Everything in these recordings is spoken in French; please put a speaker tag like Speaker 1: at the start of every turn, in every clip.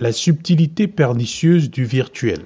Speaker 1: La subtilité pernicieuse du virtuel.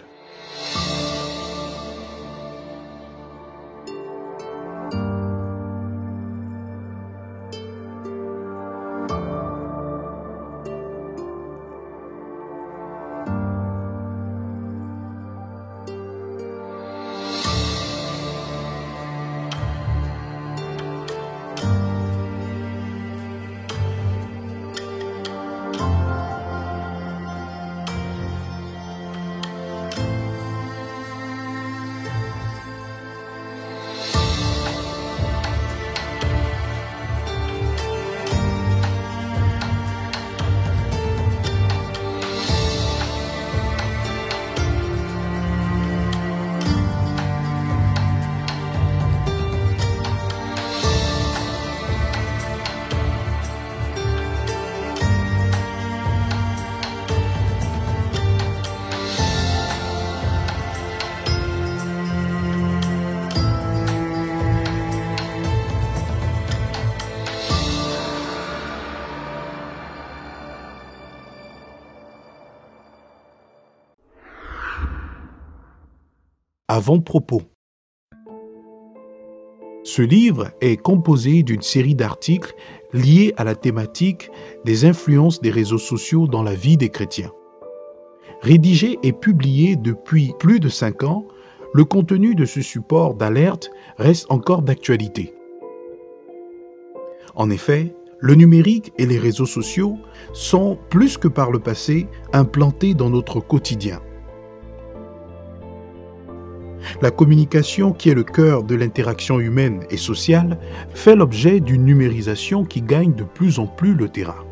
Speaker 1: Avant-propos. Ce livre est composé d'une série d'articles liés à la thématique des influences des réseaux sociaux dans la vie des chrétiens. Rédigé et publié depuis plus de cinq ans, le contenu de ce support d'alerte reste encore d'actualité. En effet, le numérique et les réseaux sociaux sont, plus que par le passé, implantés dans notre quotidien. La communication, qui est le cœur de l'interaction humaine et sociale, fait l'objet d'une numérisation qui gagne de plus en plus le terrain.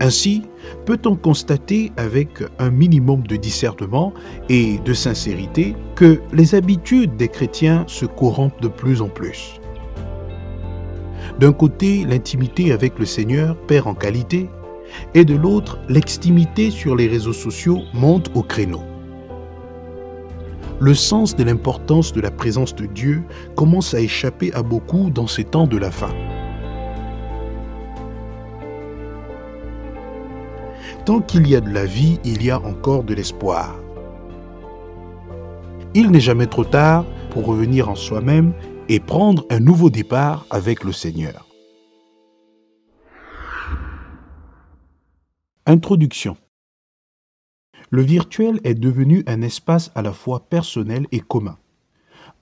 Speaker 1: Ainsi, peut-on constater avec un minimum de discernement et de sincérité que les habitudes des chrétiens se corrompent de plus en plus. D'un côté, l'intimité avec le Seigneur perd en qualité, et de l'autre, l'extimité sur les réseaux sociaux monte au créneau le sens de l'importance de la présence de Dieu commence à échapper à beaucoup dans ces temps de la fin. Tant qu'il y a de la vie, il y a encore de l'espoir. Il n'est jamais trop tard pour revenir en soi-même et prendre un nouveau départ avec le Seigneur. Introduction le virtuel est devenu un espace à la fois personnel et commun.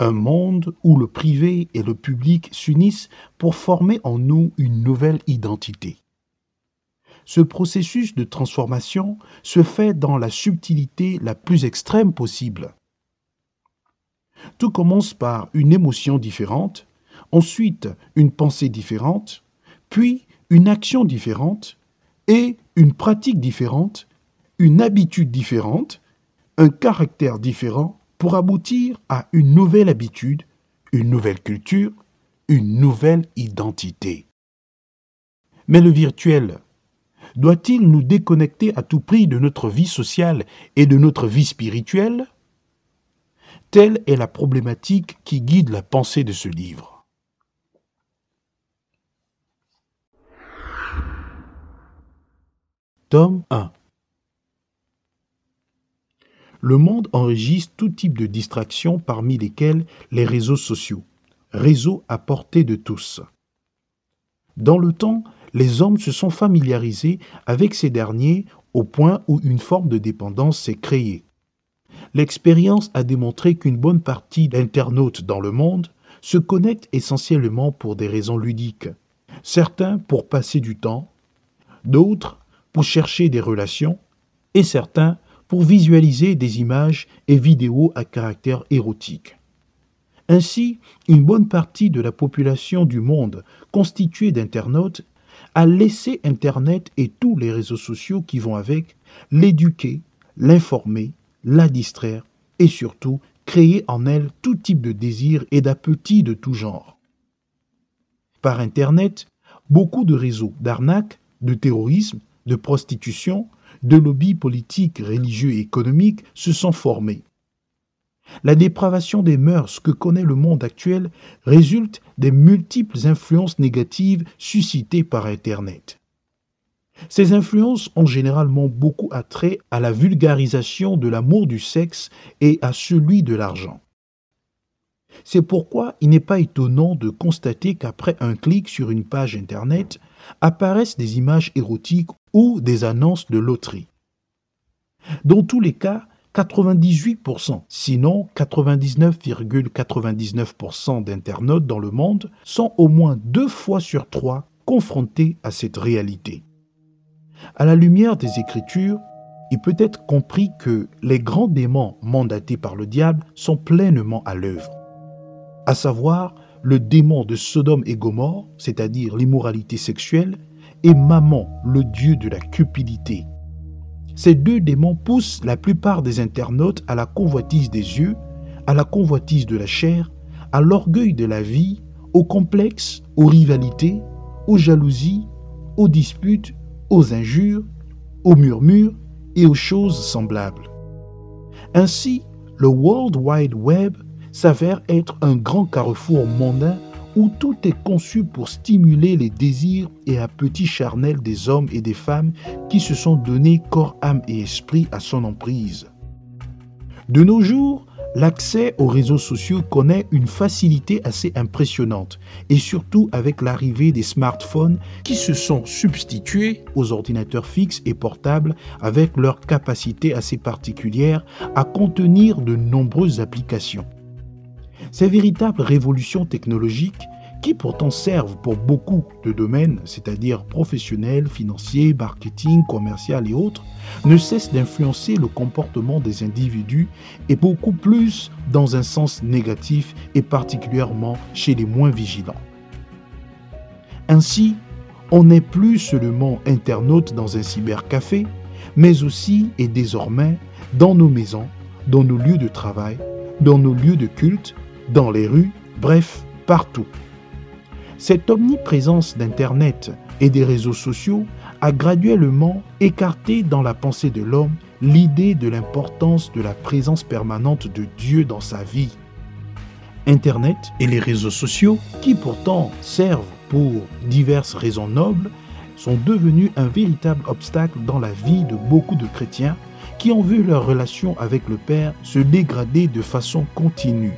Speaker 1: Un monde où le privé et le public s'unissent pour former en nous une nouvelle identité. Ce processus de transformation se fait dans la subtilité la plus extrême possible. Tout commence par une émotion différente, ensuite une pensée différente, puis une action différente et une pratique différente une habitude différente, un caractère différent pour aboutir à une nouvelle habitude, une nouvelle culture, une nouvelle identité. Mais le virtuel, doit-il nous déconnecter à tout prix de notre vie sociale et de notre vie spirituelle? Telle est la problématique qui guide la pensée de ce livre. Tome 1 le monde enregistre tout type de distractions parmi lesquelles les réseaux sociaux, réseaux à portée de tous. Dans le temps, les hommes se sont familiarisés avec ces derniers au point où une forme de dépendance s'est créée. L'expérience a démontré qu'une bonne partie d'internautes dans le monde se connectent essentiellement pour des raisons ludiques, certains pour passer du temps, d'autres pour chercher des relations, et certains pour visualiser des images et vidéos à caractère érotique. Ainsi, une bonne partie de la population du monde constituée d'internautes a laissé Internet et tous les réseaux sociaux qui vont avec l'éduquer, l'informer, la distraire et surtout créer en elle tout type de désirs et d'appétits de tout genre. Par Internet, beaucoup de réseaux d'arnaques, de terrorisme, de prostitution, de lobbies politiques, religieux et économiques se sont formés. La dépravation des mœurs que connaît le monde actuel résulte des multiples influences négatives suscitées par Internet. Ces influences ont généralement beaucoup attrait à la vulgarisation de l'amour du sexe et à celui de l'argent. C'est pourquoi il n'est pas étonnant de constater qu'après un clic sur une page Internet apparaissent des images érotiques ou des annonces de loterie. Dans tous les cas, 98%, sinon 99,99% d'internautes dans le monde sont au moins deux fois sur trois confrontés à cette réalité. À la lumière des Écritures, il peut être compris que les grands démons mandatés par le diable sont pleinement à l'œuvre, à savoir le démon de Sodome et Gomorre, c'est-à-dire l'immoralité sexuelle, et Mammon, le dieu de la cupidité. Ces deux démons poussent la plupart des internautes à la convoitise des yeux, à la convoitise de la chair, à l'orgueil de la vie, au complexe, aux rivalités, aux jalousies, aux disputes, aux injures, aux murmures et aux choses semblables. Ainsi, le World Wide Web s'avère être un grand carrefour mondain où tout est conçu pour stimuler les désirs et appétits charnels des hommes et des femmes qui se sont donnés corps, âme et esprit à son emprise. De nos jours, l'accès aux réseaux sociaux connaît une facilité assez impressionnante, et surtout avec l'arrivée des smartphones qui se sont substitués aux ordinateurs fixes et portables avec leur capacité assez particulière à contenir de nombreuses applications. Ces véritables révolutions technologiques, qui pourtant servent pour beaucoup de domaines, c'est-à-dire professionnels, financiers, marketing, commercial et autres, ne cessent d'influencer le comportement des individus et beaucoup plus dans un sens négatif et particulièrement chez les moins vigilants. Ainsi, on n'est plus seulement internaute dans un cybercafé, mais aussi et désormais dans nos maisons, dans nos lieux de travail, dans nos lieux de culte dans les rues, bref, partout. Cette omniprésence d'Internet et des réseaux sociaux a graduellement écarté dans la pensée de l'homme l'idée de l'importance de la présence permanente de Dieu dans sa vie. Internet et les réseaux sociaux, qui pourtant servent pour diverses raisons nobles, sont devenus un véritable obstacle dans la vie de beaucoup de chrétiens qui ont vu leur relation avec le Père se dégrader de façon continue.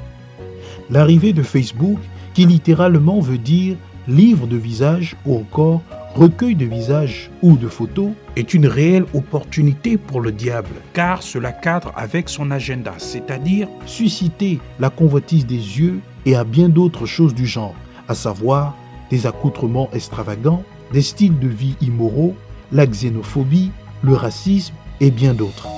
Speaker 1: L'arrivée de Facebook, qui littéralement veut dire livre de visage ou encore recueil de visages ou de photos, est une réelle opportunité pour le diable, car cela cadre avec son agenda, c'est-à-dire susciter la convoitise des yeux et à bien d'autres choses du genre, à savoir des accoutrements extravagants, des styles de vie immoraux, la xénophobie, le racisme et bien d'autres.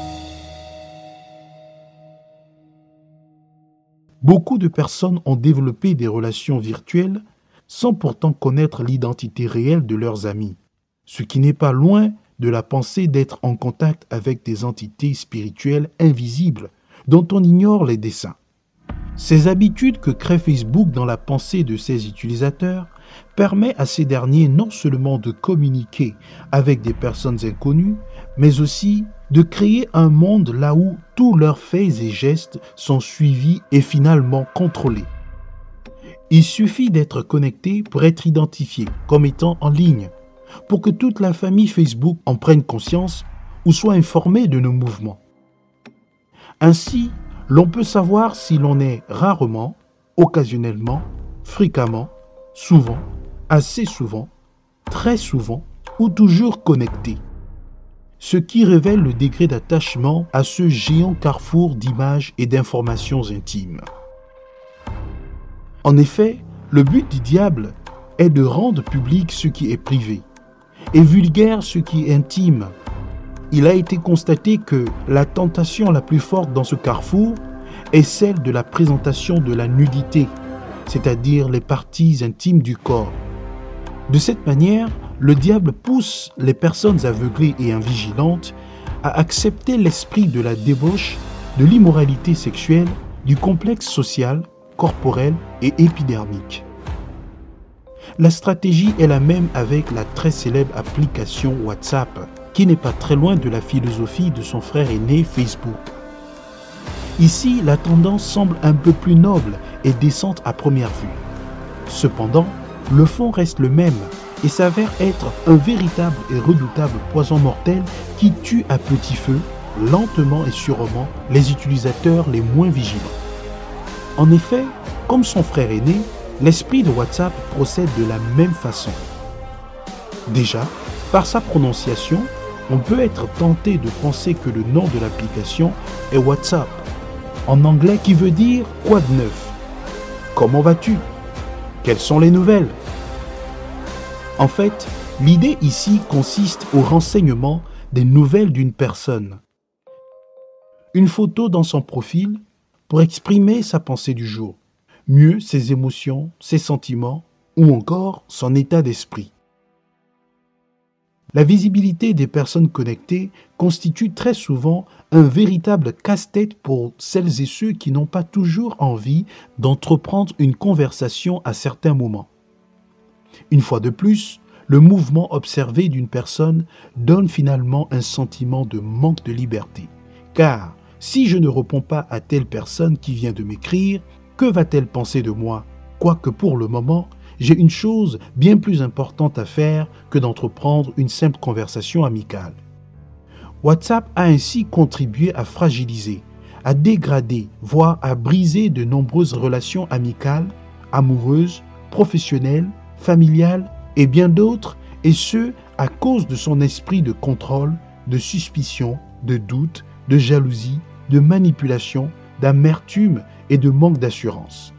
Speaker 1: Beaucoup de personnes ont développé des relations virtuelles sans pourtant connaître l'identité réelle de leurs amis, ce qui n'est pas loin de la pensée d'être en contact avec des entités spirituelles invisibles dont on ignore les dessins. Ces habitudes que crée Facebook dans la pensée de ses utilisateurs permet à ces derniers non seulement de communiquer avec des personnes inconnues, mais aussi de créer un monde là où tous leurs faits et gestes sont suivis et finalement contrôlés. Il suffit d'être connecté pour être identifié comme étant en ligne, pour que toute la famille Facebook en prenne conscience ou soit informée de nos mouvements. Ainsi, l'on peut savoir si l'on est rarement, occasionnellement, fréquemment, souvent, assez souvent, très souvent ou toujours connecté ce qui révèle le degré d'attachement à ce géant carrefour d'images et d'informations intimes. En effet, le but du diable est de rendre public ce qui est privé et vulgaire ce qui est intime. Il a été constaté que la tentation la plus forte dans ce carrefour est celle de la présentation de la nudité, c'est-à-dire les parties intimes du corps. De cette manière, le diable pousse les personnes aveuglées et invigilantes à accepter l'esprit de la débauche, de l'immoralité sexuelle, du complexe social, corporel et épidermique. La stratégie est la même avec la très célèbre application WhatsApp, qui n'est pas très loin de la philosophie de son frère aîné Facebook. Ici, la tendance semble un peu plus noble et décente à première vue. Cependant, le fond reste le même et s'avère être un véritable et redoutable poison mortel qui tue à petit feu, lentement et sûrement, les utilisateurs les moins vigilants. En effet, comme son frère aîné, l'esprit de WhatsApp procède de la même façon. Déjà, par sa prononciation, on peut être tenté de penser que le nom de l'application est WhatsApp, en anglais qui veut dire quoi de neuf? Comment vas-tu? Quelles sont les nouvelles? En fait, l'idée ici consiste au renseignement des nouvelles d'une personne. Une photo dans son profil pour exprimer sa pensée du jour, mieux ses émotions, ses sentiments ou encore son état d'esprit. La visibilité des personnes connectées constitue très souvent un véritable casse-tête pour celles et ceux qui n'ont pas toujours envie d'entreprendre une conversation à certains moments. Une fois de plus, le mouvement observé d'une personne donne finalement un sentiment de manque de liberté. Car si je ne réponds pas à telle personne qui vient de m'écrire, que va-t-elle penser de moi? Quoique pour le moment, j'ai une chose bien plus importante à faire que d'entreprendre une simple conversation amicale. WhatsApp a ainsi contribué à fragiliser, à dégrader, voire à briser de nombreuses relations amicales, amoureuses, professionnelles, familiales et bien d'autres, et ce, à cause de son esprit de contrôle, de suspicion, de doute, de jalousie, de manipulation, d'amertume et de manque d'assurance.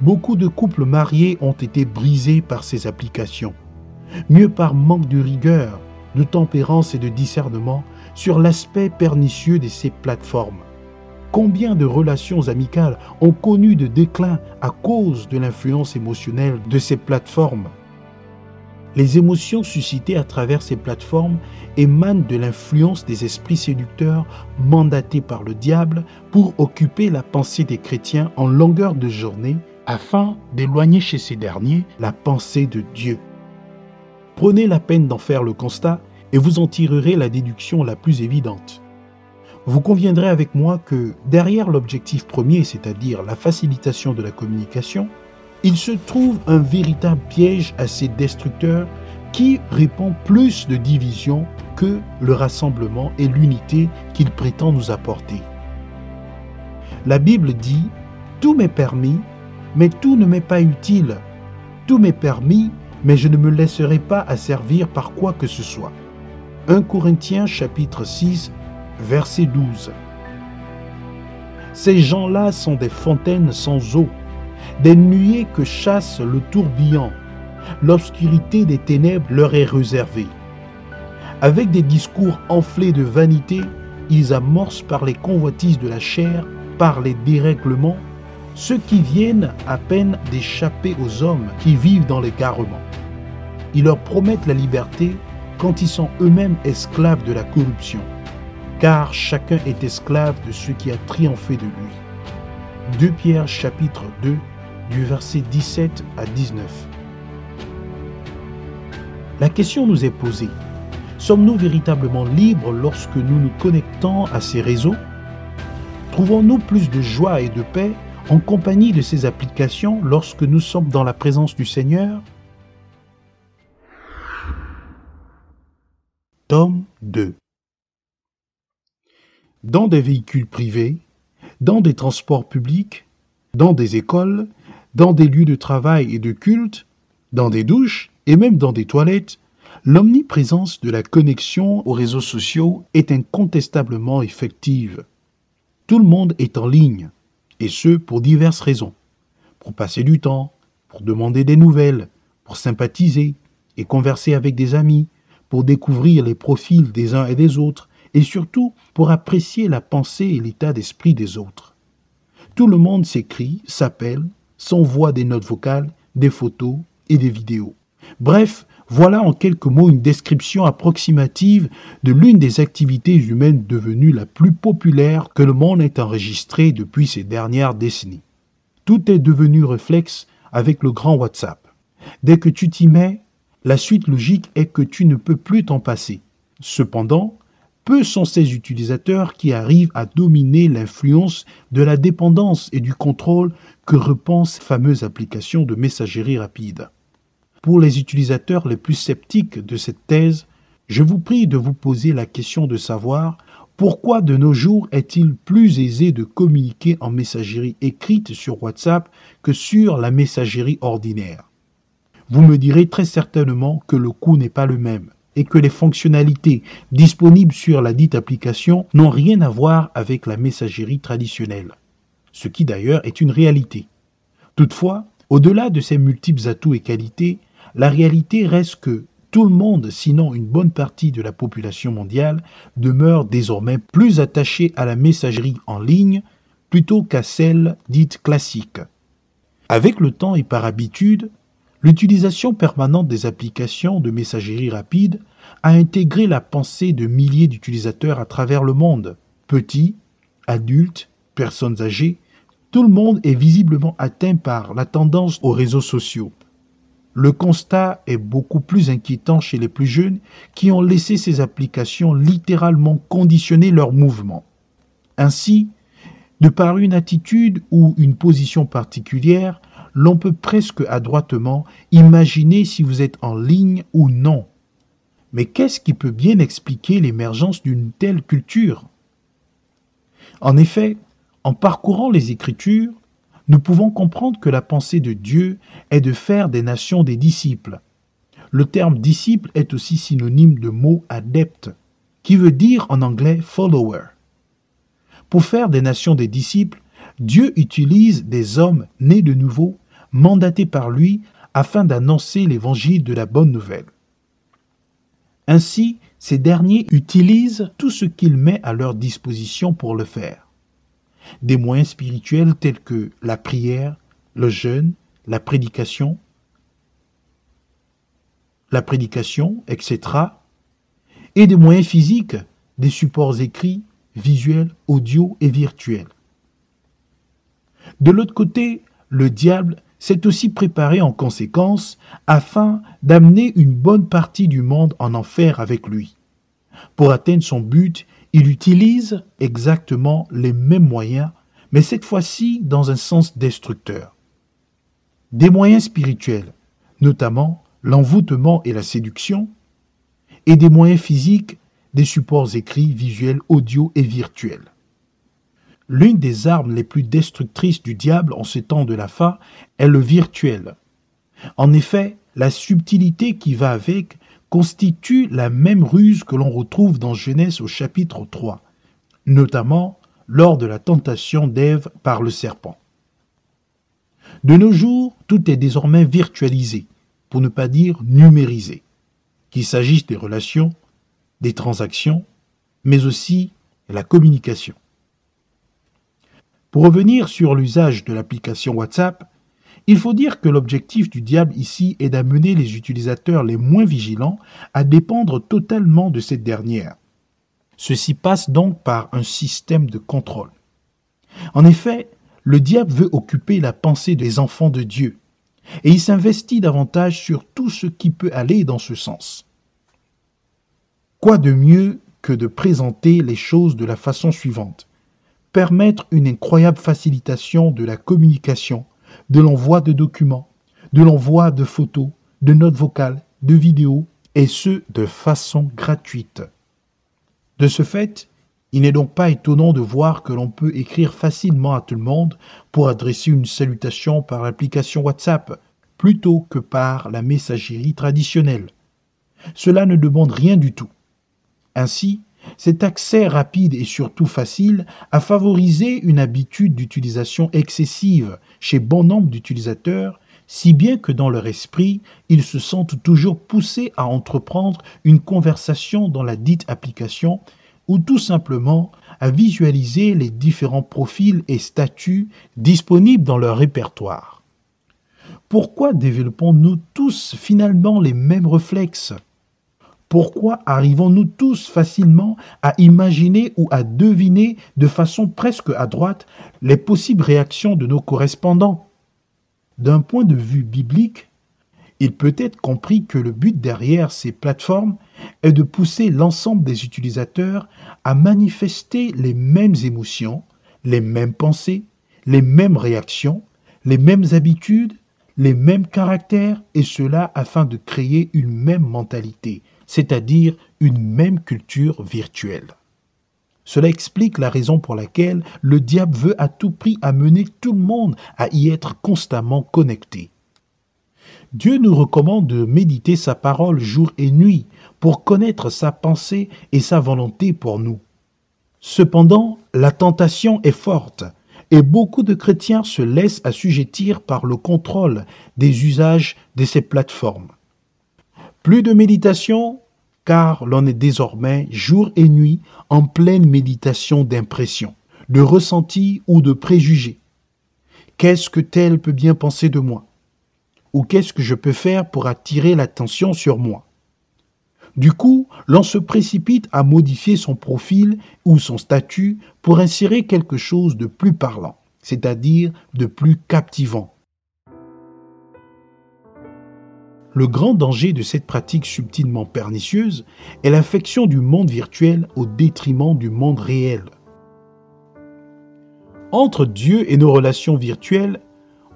Speaker 1: Beaucoup de couples mariés ont été brisés par ces applications, mieux par manque de rigueur, de tempérance et de discernement sur l'aspect pernicieux de ces plateformes. Combien de relations amicales ont connu de déclin à cause de l'influence émotionnelle de ces plateformes? Les émotions suscitées à travers ces plateformes émanent de l'influence des esprits séducteurs mandatés par le diable pour occuper la pensée des chrétiens en longueur de journée afin d'éloigner chez ces derniers la pensée de Dieu. Prenez la peine d'en faire le constat et vous en tirerez la déduction la plus évidente. Vous conviendrez avec moi que derrière l'objectif premier, c'est-à-dire la facilitation de la communication, il se trouve un véritable piège assez destructeur qui répand plus de division que le rassemblement et l'unité qu'il prétend nous apporter. La Bible dit ⁇ Tout m'est permis, mais tout ne m'est pas utile. Tout m'est permis, mais je ne me laisserai pas asservir par quoi que ce soit. 1 Corinthiens chapitre 6, verset 12. Ces gens-là sont des fontaines sans eau, des nuées que chasse le tourbillon. L'obscurité des ténèbres leur est réservée. Avec des discours enflés de vanité, ils amorcent par les convoitises de la chair, par les dérèglements, ceux qui viennent à peine d'échapper aux hommes qui vivent dans l'égarement. Ils leur promettent la liberté quand ils sont eux-mêmes esclaves de la corruption, car chacun est esclave de ce qui a triomphé de lui. 2 Pierre chapitre 2 du verset 17 à 19. La question nous est posée. Sommes-nous véritablement libres lorsque nous nous connectons à ces réseaux? Trouvons-nous plus de joie et de paix en compagnie de ces applications lorsque nous sommes dans la présence du Seigneur? Tome 2 Dans des véhicules privés, dans des transports publics, dans des écoles, dans des lieux de travail et de culte, dans des douches et même dans des toilettes, l'omniprésence de la connexion aux réseaux sociaux est incontestablement effective. Tout le monde est en ligne, et ce pour diverses raisons. Pour passer du temps, pour demander des nouvelles, pour sympathiser et converser avec des amis, pour découvrir les profils des uns et des autres, et surtout pour apprécier la pensée et l'état d'esprit des autres. Tout le monde s'écrit, s'appelle, s'envoie des notes vocales, des photos et des vidéos. Bref, voilà en quelques mots une description approximative de l'une des activités humaines devenues la plus populaire que le monde ait enregistrée depuis ces dernières décennies. Tout est devenu réflexe avec le grand WhatsApp. Dès que tu t'y mets, la suite logique est que tu ne peux plus t'en passer. Cependant, peu sont ces utilisateurs qui arrivent à dominer l'influence de la dépendance et du contrôle que repensent ces fameuses applications de messagerie rapide. Pour les utilisateurs les plus sceptiques de cette thèse, je vous prie de vous poser la question de savoir pourquoi de nos jours est-il plus aisé de communiquer en messagerie écrite sur WhatsApp que sur la messagerie ordinaire Vous me direz très certainement que le coût n'est pas le même et que les fonctionnalités disponibles sur la dite application n'ont rien à voir avec la messagerie traditionnelle, ce qui d'ailleurs est une réalité. Toutefois, au-delà de ces multiples atouts et qualités, la réalité reste que tout le monde, sinon une bonne partie de la population mondiale, demeure désormais plus attaché à la messagerie en ligne plutôt qu'à celle dite classique. Avec le temps et par habitude, l'utilisation permanente des applications de messagerie rapide a intégré la pensée de milliers d'utilisateurs à travers le monde. Petits, adultes, personnes âgées, tout le monde est visiblement atteint par la tendance aux réseaux sociaux. Le constat est beaucoup plus inquiétant chez les plus jeunes qui ont laissé ces applications littéralement conditionner leurs mouvements. Ainsi, de par une attitude ou une position particulière, l'on peut presque adroitement imaginer si vous êtes en ligne ou non. Mais qu'est-ce qui peut bien expliquer l'émergence d'une telle culture? En effet, en parcourant les Écritures, nous pouvons comprendre que la pensée de Dieu est de faire des nations des disciples. Le terme disciple est aussi synonyme de mot adepte, qui veut dire en anglais follower. Pour faire des nations des disciples, Dieu utilise des hommes nés de nouveau, mandatés par lui afin d'annoncer l'évangile de la bonne nouvelle. Ainsi, ces derniers utilisent tout ce qu'il met à leur disposition pour le faire des moyens spirituels tels que la prière, le jeûne, la prédication, la prédication, etc. Et des moyens physiques, des supports écrits, visuels, audio et virtuels. De l'autre côté, le diable s'est aussi préparé en conséquence afin d'amener une bonne partie du monde en enfer avec lui. Pour atteindre son but, il utilise exactement les mêmes moyens, mais cette fois-ci dans un sens destructeur. Des moyens spirituels, notamment l'envoûtement et la séduction, et des moyens physiques, des supports écrits, visuels, audio et virtuels. L'une des armes les plus destructrices du diable en ce temps de la fin est le virtuel. En effet, la subtilité qui va avec constitue la même ruse que l'on retrouve dans Genèse au chapitre 3, notamment lors de la tentation d'Ève par le serpent. De nos jours, tout est désormais virtualisé, pour ne pas dire numérisé, qu'il s'agisse des relations, des transactions, mais aussi de la communication. Pour revenir sur l'usage de l'application WhatsApp, il faut dire que l'objectif du diable ici est d'amener les utilisateurs les moins vigilants à dépendre totalement de cette dernière. Ceci passe donc par un système de contrôle. En effet, le diable veut occuper la pensée des enfants de Dieu, et il s'investit davantage sur tout ce qui peut aller dans ce sens. Quoi de mieux que de présenter les choses de la façon suivante? Permettre une incroyable facilitation de la communication de l'envoi de documents, de l'envoi de photos, de notes vocales, de vidéos, et ce, de façon gratuite. De ce fait, il n'est donc pas étonnant de voir que l'on peut écrire facilement à tout le monde pour adresser une salutation par l'application WhatsApp plutôt que par la messagerie traditionnelle. Cela ne demande rien du tout. Ainsi, cet accès rapide et surtout facile a favorisé une habitude d'utilisation excessive chez bon nombre d'utilisateurs, si bien que dans leur esprit, ils se sentent toujours poussés à entreprendre une conversation dans la dite application ou tout simplement à visualiser les différents profils et statuts disponibles dans leur répertoire. Pourquoi développons-nous tous finalement les mêmes réflexes? Pourquoi arrivons-nous tous facilement à imaginer ou à deviner de façon presque à droite les possibles réactions de nos correspondants? D'un point de vue biblique, il peut être compris que le but derrière ces plateformes est de pousser l'ensemble des utilisateurs à manifester les mêmes émotions, les mêmes pensées, les mêmes réactions, les mêmes habitudes, les mêmes caractères et cela afin de créer une même mentalité, c'est-à-dire une même culture virtuelle. Cela explique la raison pour laquelle le diable veut à tout prix amener tout le monde à y être constamment connecté. Dieu nous recommande de méditer sa parole jour et nuit pour connaître sa pensée et sa volonté pour nous. Cependant, la tentation est forte et beaucoup de chrétiens se laissent assujettir par le contrôle des usages de ces plateformes. Plus de méditation, car l'on est désormais jour et nuit en pleine méditation d'impression, de ressenti ou de préjugés. Qu'est-ce que tel peut bien penser de moi? Ou qu'est-ce que je peux faire pour attirer l'attention sur moi? Du coup, l'on se précipite à modifier son profil ou son statut pour insérer quelque chose de plus parlant, c'est-à-dire de plus captivant, Le grand danger de cette pratique subtilement pernicieuse est l'affection du monde virtuel au détriment du monde réel. Entre Dieu et nos relations virtuelles,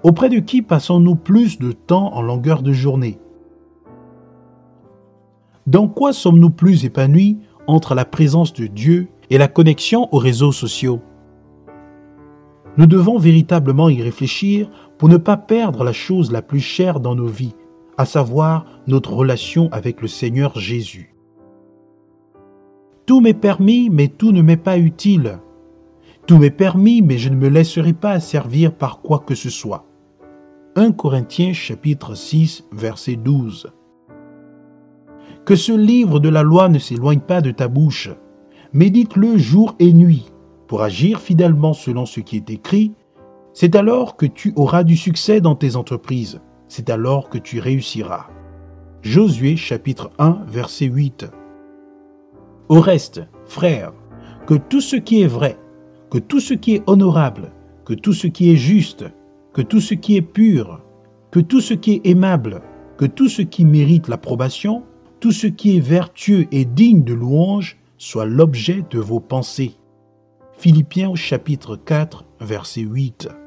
Speaker 1: auprès de qui passons-nous plus de temps en longueur de journée? Dans quoi sommes-nous plus épanouis entre la présence de Dieu et la connexion aux réseaux sociaux? Nous devons véritablement y réfléchir pour ne pas perdre la chose la plus chère dans nos vies, à savoir notre relation avec le Seigneur Jésus. Tout m'est permis, mais tout ne m'est pas utile. Tout m'est permis, mais je ne me laisserai pas asservir par quoi que ce soit. 1 Corinthiens chapitre 6 verset 12. Que ce livre de la loi ne s'éloigne pas de ta bouche. Médite-le jour et nuit pour agir fidèlement selon ce qui est écrit. C'est alors que tu auras du succès dans tes entreprises c'est alors que tu réussiras. Josué chapitre 1 verset 8. Au reste, frères, que tout ce qui est vrai, que tout ce qui est honorable, que tout ce qui est juste, que tout ce qui est pur, que tout ce qui est aimable, que tout ce qui mérite l'approbation, tout ce qui est vertueux et digne de louange, soit l'objet de vos pensées. Philippiens chapitre 4 verset 8.